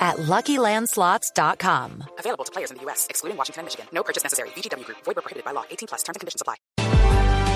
at LuckyLandSlots.com. Available to players in the U.S., excluding Washington and Michigan. No purchase necessary. VGW Group. Void where prohibited by law. 18 plus. Terms and conditions apply.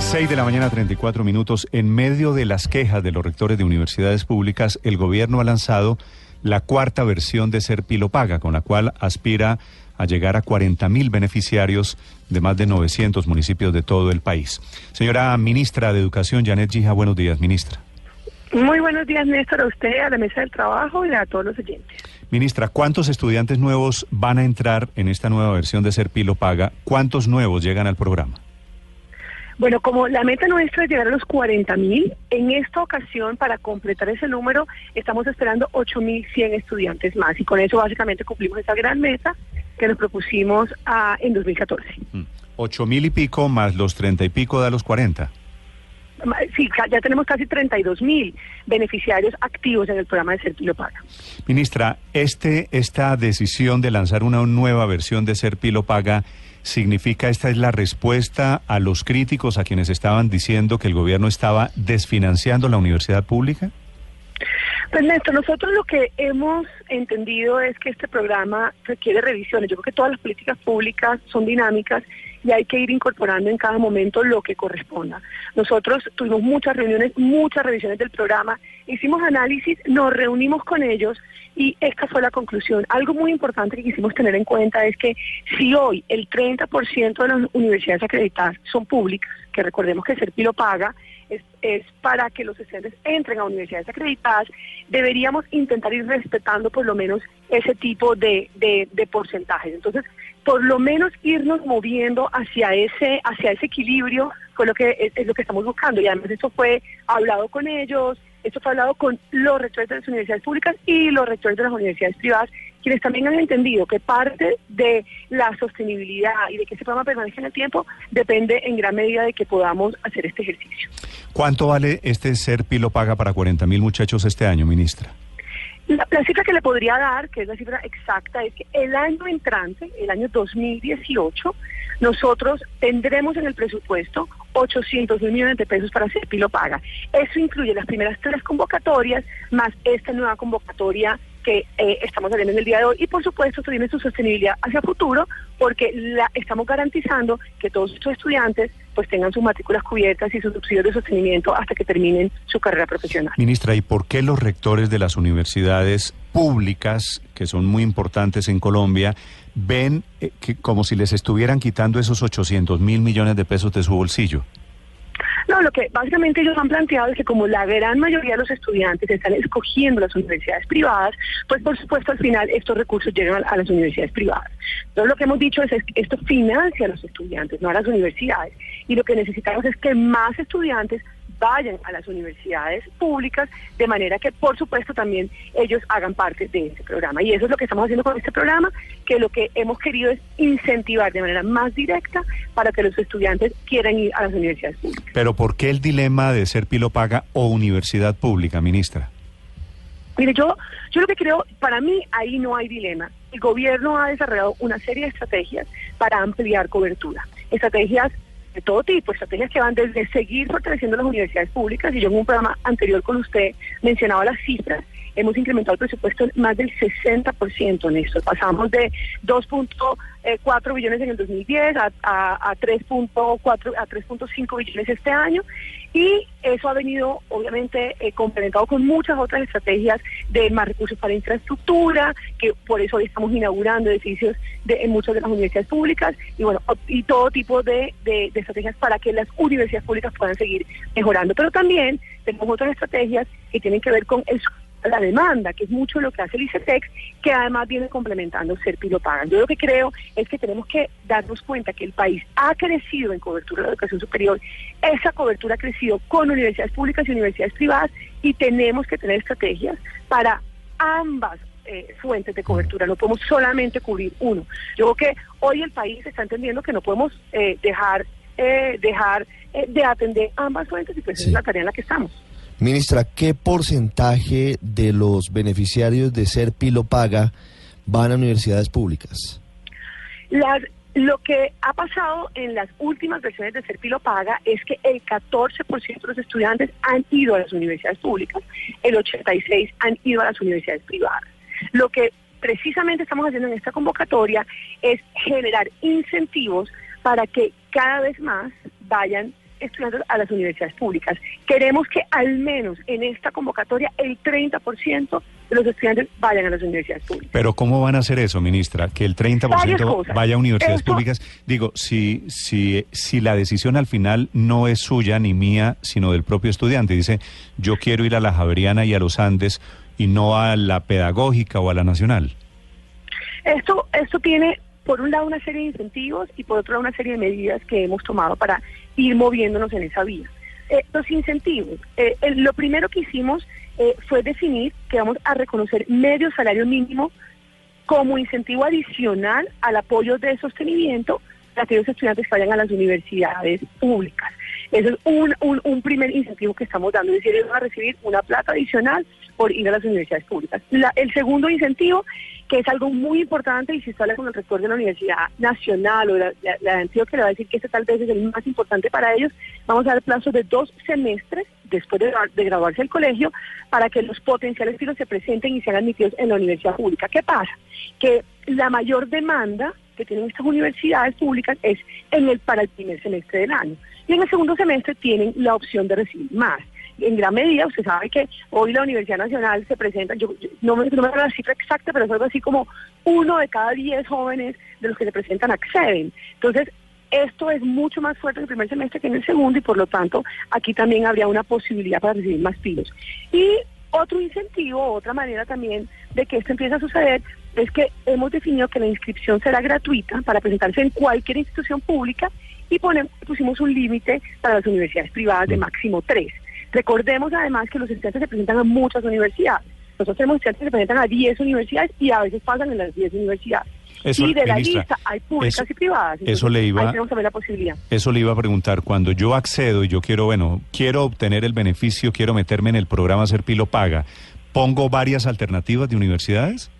6 de la mañana, 34 minutos. En medio de las quejas de los rectores de universidades públicas, el gobierno ha lanzado la cuarta versión de Serpilo Paga, con la cual aspira a llegar a 40 mil beneficiarios de más de 900 municipios de todo el país. Señora ministra de Educación, Janet Gija, buenos días, ministra. Muy buenos días, Néstor, a usted, a la mesa del trabajo y a todos los oyentes. Ministra, ¿cuántos estudiantes nuevos van a entrar en esta nueva versión de Serpilo Paga? ¿Cuántos nuevos llegan al programa? Bueno, como la meta nuestra es llegar a los 40 mil, en esta ocasión, para completar ese número, estamos esperando 8.100 estudiantes más. Y con eso, básicamente, cumplimos esa gran meta que nos propusimos ah, en 2014. Mm. Ocho mil y pico más los treinta y pico de los 40. Sí, ya tenemos casi 32 mil beneficiarios activos en el programa de Serpilo Paga. Ministra, este, esta decisión de lanzar una nueva versión de Serpilo Paga significa esta es la respuesta a los críticos a quienes estaban diciendo que el gobierno estaba desfinanciando la universidad pública? Pues Néstor, nosotros lo que hemos entendido es que este programa requiere revisiones. Yo creo que todas las políticas públicas son dinámicas y hay que ir incorporando en cada momento lo que corresponda. Nosotros tuvimos muchas reuniones, muchas revisiones del programa, hicimos análisis, nos reunimos con ellos y esta fue la conclusión. Algo muy importante que quisimos tener en cuenta es que si hoy el 30% de las universidades acreditadas son públicas, que recordemos que Serpilo paga, es, para que los estudiantes entren a universidades acreditadas, deberíamos intentar ir respetando por lo menos ese tipo de, de, porcentajes. Entonces, por lo menos irnos moviendo hacia ese, hacia ese equilibrio con lo que es, lo que estamos buscando. Y además esto fue hablado con ellos, esto fue hablado con los rectores de las universidades públicas y los rectores de las universidades privadas, quienes también han entendido que parte de la sostenibilidad y de que ese programa permanezca en el tiempo depende en gran medida de que podamos hacer este ejercicio. ¿Cuánto vale este ser Pilo Paga para 40 mil muchachos este año, ministra? La, cifra que le podría dar, que es la cifra exacta, es que el año entrante, el año 2018, nosotros tendremos en el presupuesto 800 mil millones de pesos para hacer Pilo Paga. Eso incluye las primeras tres convocatorias, más esta nueva convocatoria que eh, estamos haciendo en el día de hoy y por supuesto esto tiene su sostenibilidad hacia futuro porque la, estamos garantizando que todos estos estudiantes pues tengan sus matrículas cubiertas y sus subsidios de sostenimiento hasta que terminen su carrera profesional. Ministra, ¿y por qué los rectores de las universidades públicas, que son muy importantes en Colombia, ven eh, que, como si les estuvieran quitando esos 800 mil millones de pesos de su bolsillo? No, lo que básicamente ellos han planteado es que como la gran mayoría de los estudiantes están escogiendo las universidades privadas, pues por supuesto al final estos recursos llegan a, las universidades privadas. Entonces lo que hemos dicho es, que esto financia a los estudiantes, no a las universidades. Y lo que necesitamos es que más estudiantes vayan a las universidades públicas, de manera que por supuesto también ellos hagan parte de ese programa. Y eso es lo que estamos haciendo con este programa, que lo que hemos querido es incentivar de manera más directa para que los estudiantes quieran ir a las universidades públicas. Pero ¿por qué el dilema de ser pilopaga o universidad pública, ministra? Mire, yo, yo lo que creo, para mí ahí no hay dilema. El gobierno ha desarrollado una serie de estrategias para ampliar cobertura. Estrategias de todo tipo, estrategias que van desde seguir fortaleciendo las universidades públicas, y yo en un programa anterior con usted mencionaba las cifras, hemos incrementado el presupuesto más del 60% en esto. Pasamos de 2.4 billones en el 2010 a, a, a 3.4 a 3.5 billones este año y eso ha venido obviamente eh, complementado con muchas otras estrategias de más recursos para infraestructura, que por eso hoy estamos inaugurando edificios de, en muchas de las universidades públicas y bueno, y todo tipo de, de estrategias para que las universidades públicas puedan seguir mejorando. Pero también tenemos otras estrategias que tienen que ver con el la demanda, que es mucho lo que hace el ICETEX, que además viene complementando Serpilo Pagan. Yo lo que creo es que tenemos que darnos cuenta que el país ha crecido en cobertura de la educación superior, esa cobertura ha crecido con universidades públicas y universidades privadas y tenemos que tener estrategias para ambas eh, fuentes de cobertura, no podemos solamente cubrir uno. Yo creo que hoy el país está entendiendo que no podemos eh, dejar eh, dejar eh, de atender ambas fuentes y pues Sí. es la tarea en la que estamos. Ministra, ¿qué porcentaje de los beneficiarios de Ser Pilo Paga van a universidades públicas? Las- lo que ha pasado en las últimas versiones de Serpilo Paga es que el 14% de los estudiantes han ido a las universidades públicas, el 86% han ido a las universidades privadas. Lo que precisamente estamos haciendo en esta convocatoria es generar incentivos para que cada vez más vayan estudiantes a las universidades públicas. Queremos que al menos en esta convocatoria el 30% de los estudiantes vayan a las universidades públicas. Pero ¿cómo van a hacer eso, ministra? Que el 30% Varias cosas. vaya a universidades Esto- públicas. Digo, si, si, si la decisión al final no es suya ni mía, sino del propio estudiante, dice, yo quiero ir a la Javeriana y a los Andes y no a la pedagógica o a la nacional. Esto, esto tiene, por un lado, una serie de incentivos y por otro lado, una serie de medidas que hemos tomado para ir moviéndonos en esa vía. Eh, los incentivos. eh, el- lo primero que hicimos eh, fue definir que vamos a reconocer medio salario mínimo como incentivo adicional al apoyo de sostenimiento de aquellos estudiantes vayan a las universidades públicas. Ese es un, un, un primer incentivo que estamos dando, es decir, ellos van a recibir una plata adicional por ir a las universidades públicas. La- el segundo incentivo, que es algo muy importante, y si usted habla con el rector de la Universidad Nacional o la, la, Antioquia, le va a decir que este tal vez es el más importante para ellos, vamos a dar plazo de dos semestres después de, de graduarse del colegio para que los potenciales filos se presenten y sean admitidos en la universidad pública. ¿Qué pasa? Que la mayor demanda que tienen estas universidades públicas es en el para el primer semestre del año. Y en el segundo semestre tienen la opción de recibir más. En gran medida, usted sabe que hoy la Universidad Nacional se presenta, yo, no, me, no la cifra exacta, pero es algo así como uno de cada diez jóvenes de los que se presentan acceden. Entonces, esto es mucho más fuerte en el primer semestre que en el segundo y por lo tanto aquí también habría una posibilidad para recibir más pilos. Y otro incentivo, otra manera también de que esto empiece a suceder es que hemos definido que la inscripción será gratuita para presentarse en cualquier institución pública y ponemos, pusimos un límite para las universidades privadas de máximo tres. Recordemos además que los estudiantes se presentan a muchas universidades. Nosotros tenemos estudiantes que se presentan a 10 universidades y a veces pasan en las 10 universidades. Eso, y de la ministra, lista hay públicas eso- y privadas. eso le iba- Ahí tenemos también la posibilidad. Eso le iba a preguntar. Cuando yo accedo y yo quiero, bueno, quiero obtener el beneficio, quiero meterme en el programa Ser Pilo Paga, ¿pongo varias alternativas de universidades?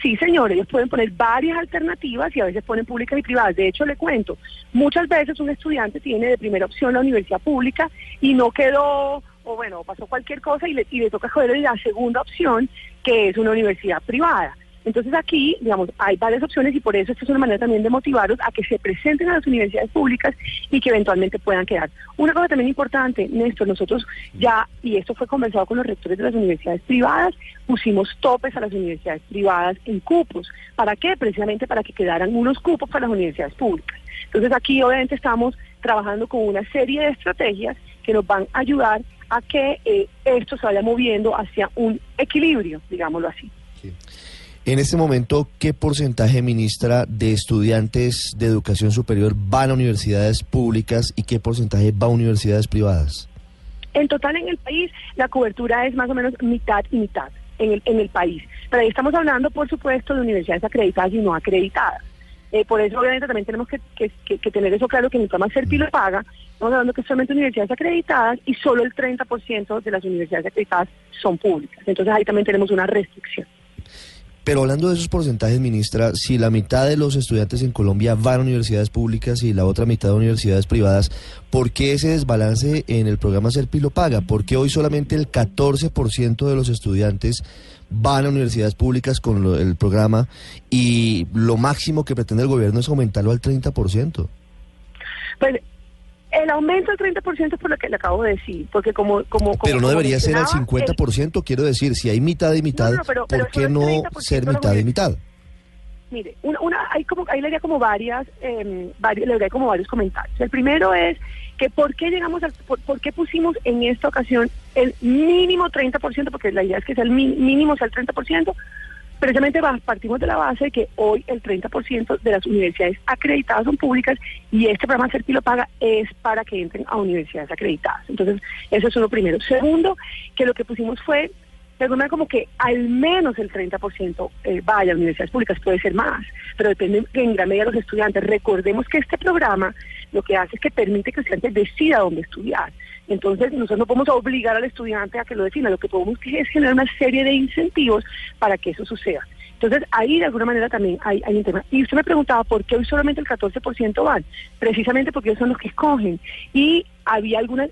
Sí, señor, ellos pueden poner varias alternativas y a veces ponen públicas y privadas. De hecho, le cuento, muchas veces un estudiante tiene de primera opción la universidad pública y no quedó, o bueno, pasó cualquier cosa y le, y le toca escoger la segunda opción, que es una universidad privada. Entonces aquí, digamos, hay varias opciones y por eso esta es una manera también de motivarlos a que se presenten a las universidades públicas y que eventualmente puedan quedar. Una cosa también importante, Néstor, nosotros ya, y esto fue conversado con los rectores de las universidades privadas, pusimos topes a las universidades privadas en cupos. ¿Para qué? Precisamente para que quedaran unos cupos para las universidades públicas. Entonces aquí obviamente estamos trabajando con una serie de estrategias que nos van a ayudar a que eh, esto se vaya moviendo hacia un equilibrio, digámoslo así. En este momento, ¿qué porcentaje, ministra, de estudiantes de educación superior van a universidades públicas y qué porcentaje va a universidades privadas? En total en el país la cobertura es más o menos mitad y mitad en el, en el país. Pero ahí estamos hablando, por supuesto, de universidades acreditadas y no acreditadas. Eh, por eso, obviamente, también tenemos que, que- que- tener eso claro que en el programa Serpi lo paga. Estamos hablando que solamente universidades acreditadas y solo el 30% de las universidades acreditadas son públicas. Entonces ahí también tenemos una restricción. Pero hablando de esos porcentajes, ministra, si la mitad de los estudiantes en Colombia van a universidades públicas y la otra mitad a universidades privadas, ¿por qué ese desbalance en el programa Ser Pilo Paga? ¿Por qué hoy solamente el 14% de los estudiantes van a universidades públicas con lo- el programa y lo máximo que pretende el gobierno es aumentarlo al 30%? Pues el aumento del 30% es por lo que le acabo de decir, porque como... como, como Pero no debería ser al mencionaba, el- 50%, quiero decir, si hay mitad y mitad, No, no, pero- pero ¿por qué no el 30% ser mitad y mitad? Mire, una, una, hay como, ahí le haría como varias, eh, vari- le haría como varios comentarios. El primero es que por qué llegamos al, por, por qué pusimos en esta ocasión el mínimo 30%, porque la idea es que sea el mínimo sea el 30%, precisamente partimos de la base de que hoy el 30% de las universidades acreditadas son públicas y este programa Serpi lo paga es para que entren a universidades acreditadas. Entonces, eso es uno primero. Segundo, que lo que pusimos fue de alguna manera como que al menos el 30% eh, vaya a universidades públicas, puede ser más, pero depende en gran medida de los estudiantes. Recordemos que este programa lo que hace es que permite que el estudiante decida dónde estudiar. Entonces, nosotros no podemos obligar al estudiante a que lo defina, lo que podemos es generar una serie de incentivos para que eso suceda. Entonces, ahí de alguna manera también hay, hay un tema. Y usted me preguntaba por qué hoy solamente el 14% van. Precisamente porque ellos son los que escogen. Y había alguna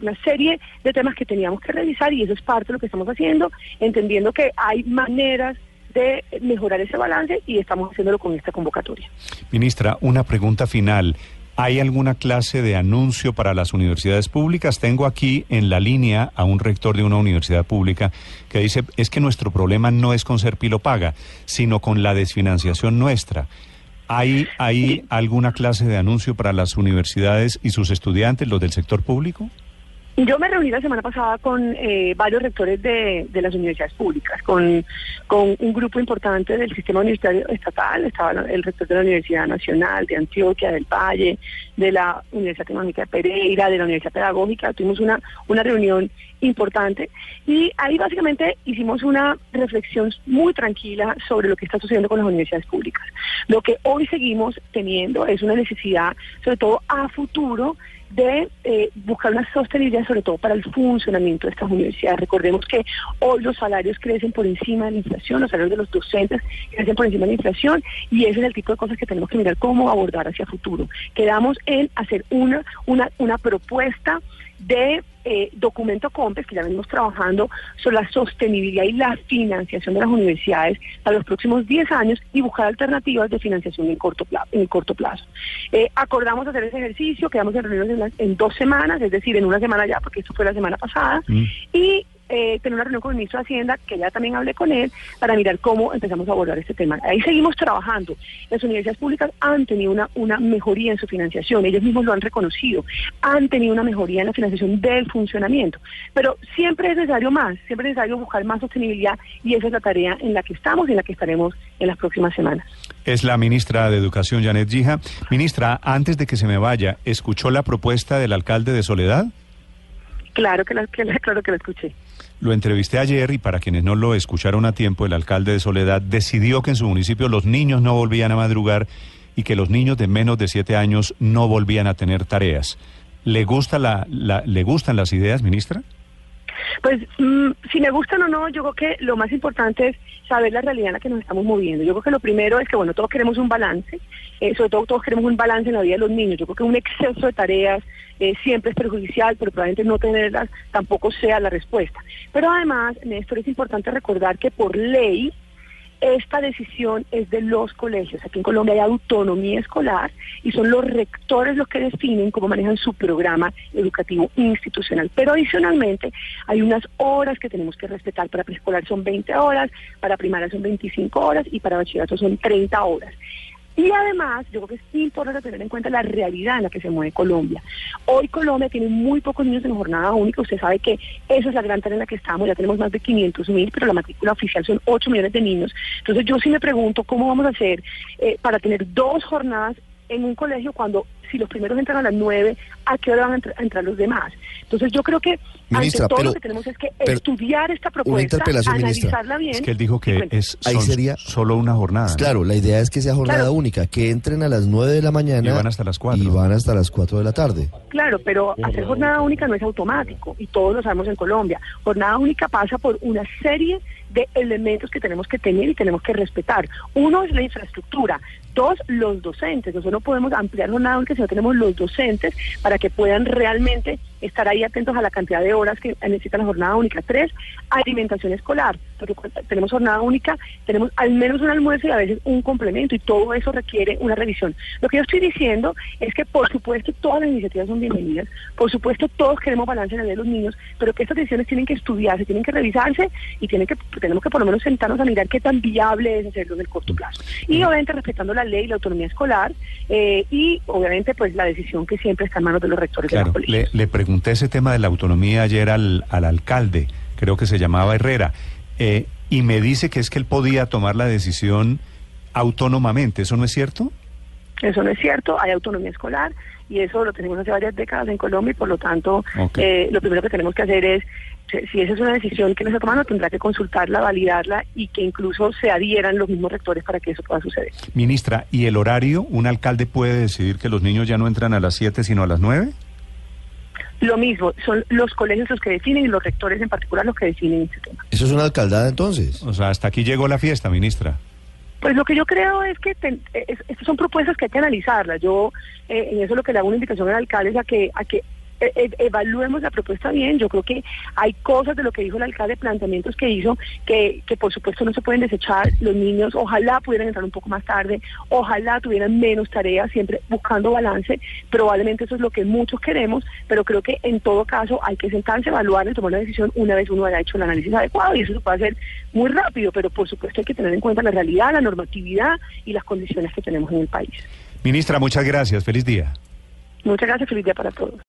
una serie de temas que teníamos que revisar y eso es parte de lo que estamos haciendo, entendiendo que hay maneras de mejorar ese balance y estamos haciéndolo con esta convocatoria. Ministra, una pregunta final. ¿Hay alguna clase de anuncio para las universidades públicas? Tengo aquí en la línea a un rector de una universidad pública que dice, es que nuestro problema no es con ser paga, sino con la desfinanciación nuestra. ¿Hay, ¿Hay alguna clase de anuncio para las universidades y sus estudiantes, los del sector público? Yo me reuní la semana pasada con eh, varios rectores de, las universidades públicas, con, con un grupo importante del sistema universitario estatal, estaba el rector de la Universidad Nacional de Antioquia, del Valle, de la Universidad Tecnológica de Pereira, de la Universidad Pedagógica, tuvimos una, una reunión importante y ahí básicamente hicimos una reflexión muy tranquila sobre lo que está sucediendo con las universidades públicas. Lo que hoy seguimos teniendo es una necesidad, sobre todo a futuro, de eh, buscar una sostenibilidad sobre todo para el funcionamiento de estas universidades. Recordemos que hoy los salarios crecen por encima de la inflación, los salarios de los docentes crecen por encima de la inflación y ese es el tipo de cosas que tenemos que mirar cómo abordar hacia futuro. Quedamos en hacer una, una, una propuesta de eh, documento COMPES, que ya venimos trabajando sobre la sostenibilidad y la financiación de las universidades para los próximos 10 años y buscar alternativas de financiación en corto plazo. En corto plazo. Eh, acordamos hacer ese ejercicio, quedamos en reuniones en, dos semanas, es decir, en una semana ya, porque esto fue la semana pasada, mm. y eh, tener una reunión con el ministro de Hacienda, que ya también hablé con él, para mirar cómo empezamos a abordar este tema. Ahí seguimos trabajando. Las universidades públicas han tenido una, una mejoría en su financiación, ellos mismos lo han reconocido, han tenido una mejoría en la financiación del funcionamiento, pero siempre es necesario más, siempre es necesario buscar más sostenibilidad y esa es la tarea en la que estamos y en la que estaremos en las próximas semanas. Es la ministra de Educación, Janet Gija. Ministra, antes de que se me vaya, ¿escuchó la propuesta del alcalde de Soledad? Claro que la, claro que la escuché. Lo entrevisté ayer y para quienes no lo escucharon a tiempo, el alcalde de Soledad decidió que en su municipio los niños no volvían a madrugar y que los niños de menos de siete años no volvían a tener tareas. ¿Le, gusta la, ¿Le gustan las ideas, ministra? Pues mm, si me gustan o no, yo creo que lo más importante es saber la realidad en la que nos estamos moviendo. Yo creo que lo primero es que, bueno, todos queremos un balance, eh, sobre todo todos queremos un balance en la vida de los niños. Yo creo que un exceso de tareas eh, siempre es perjudicial, pero probablemente no tenerlas tampoco sea la respuesta. Pero además, Néstor, es importante recordar que por ley, esta decisión es de los colegios. Aquí en Colombia hay autonomía escolar y son los rectores los que definen cómo manejan su programa educativo institucional. Pero adicionalmente hay unas horas que tenemos que respetar. Para preescolar son 20 horas, para primaria son 25 horas y para bachillerato son 30 horas. Y además, yo creo que es importante tener en cuenta la realidad en la que se mueve Colombia. Hoy Colombia tiene muy pocos niños en jornada única. Usted sabe que esa es la gran tarea en la que estamos. Ya tenemos más de 500 mil, pero la matrícula oficial son 8 millones de niños. Entonces yo sí me pregunto cómo vamos a hacer eh, para tener dos jornadas en un colegio cuando si los primeros entran a las 9, ¿a qué hora van a, entrar los demás? Entonces yo creo que ministra, todo lo que tenemos es que estudiar esta propuesta, analizarla bien. Es que él dijo que es Ahí sería, solo una jornada. Claro, la idea es que sea jornada única, que entren a las 9 de la mañana y van hasta las 4. Y van hasta las 4 de la tarde. Claro, pero hacer jornada única no es automático y todos lo sabemos en Colombia. Jornada única pasa por una serie de elementos que tenemos que tener y tenemos que respetar. Uno es la infraestructura, dos, los docentes. Nosotros no podemos ampliar jornada única si no tenemos los docentes para que puedan realmente estar ahí atentos a la cantidad de horas que necesita la jornada única. Tres, alimentación escolar, porque tenemos jornada única, tenemos al menos un almuerzo y a veces un complemento y todo eso requiere una revisión. Lo que yo estoy diciendo es que por supuesto todas las iniciativas son bienvenidas, por supuesto todos queremos balance en la vida de los niños, pero que estas decisiones tienen que estudiarse, tienen que revisarse y tienen que tenemos que por lo menos sentarnos a mirar qué tan viable es hacerlo en el corto plazo. Y obviamente respetando la ley, la autonomía escolar eh, y obviamente pues la decisión que siempre está en manos de los rectores de la le, le pregunté ese tema de la autonomía ayer al, al alcalde, creo que se llamaba Herrera, eh, y me dice que es que él podía tomar la decisión autónomamente, ¿eso no es cierto? Eso no es cierto, hay autonomía escolar y eso lo tenemos hace varias décadas en Colombia y por lo tanto eh, lo primero que tenemos que hacer es, si- si esa es una decisión que no está tomando, tendrá que consultarla, validarla y que incluso se adhieran los mismos rectores para que eso pueda suceder. Ministra, ¿y el horario? ¿Un alcalde puede decidir que los niños ya no entran a las 7 sino a las 9? Lo mismo, son los colegios los que definen y los rectores en particular los que definen este tema. Eso es una alcaldada entonces. O sea, hasta aquí llegó la fiesta, ministra. Pues lo que yo creo es que ten- es- estas son propuestas que hay que analizarlas. Yo eh, en eso lo que le hago una invitación al alcalde es a que a que eh, eh, evaluemos la propuesta bien. Yo creo que hay cosas de lo que dijo el alcalde, planteamientos que hizo que, que por supuesto no se pueden desechar. Los niños ojalá pudieran entrar un poco más tarde, ojalá tuvieran menos tareas, siempre buscando balance. Probablemente eso es lo que muchos queremos, pero creo que en todo caso hay que sentarse, evaluar y tomar la decisión una vez uno haya hecho el análisis adecuado y eso se puede hacer muy rápido, pero por supuesto hay que tener en cuenta la realidad, la normatividad y las condiciones que tenemos en el país. Ministra, muchas gracias. Feliz día. Muchas gracias, feliz día para todos.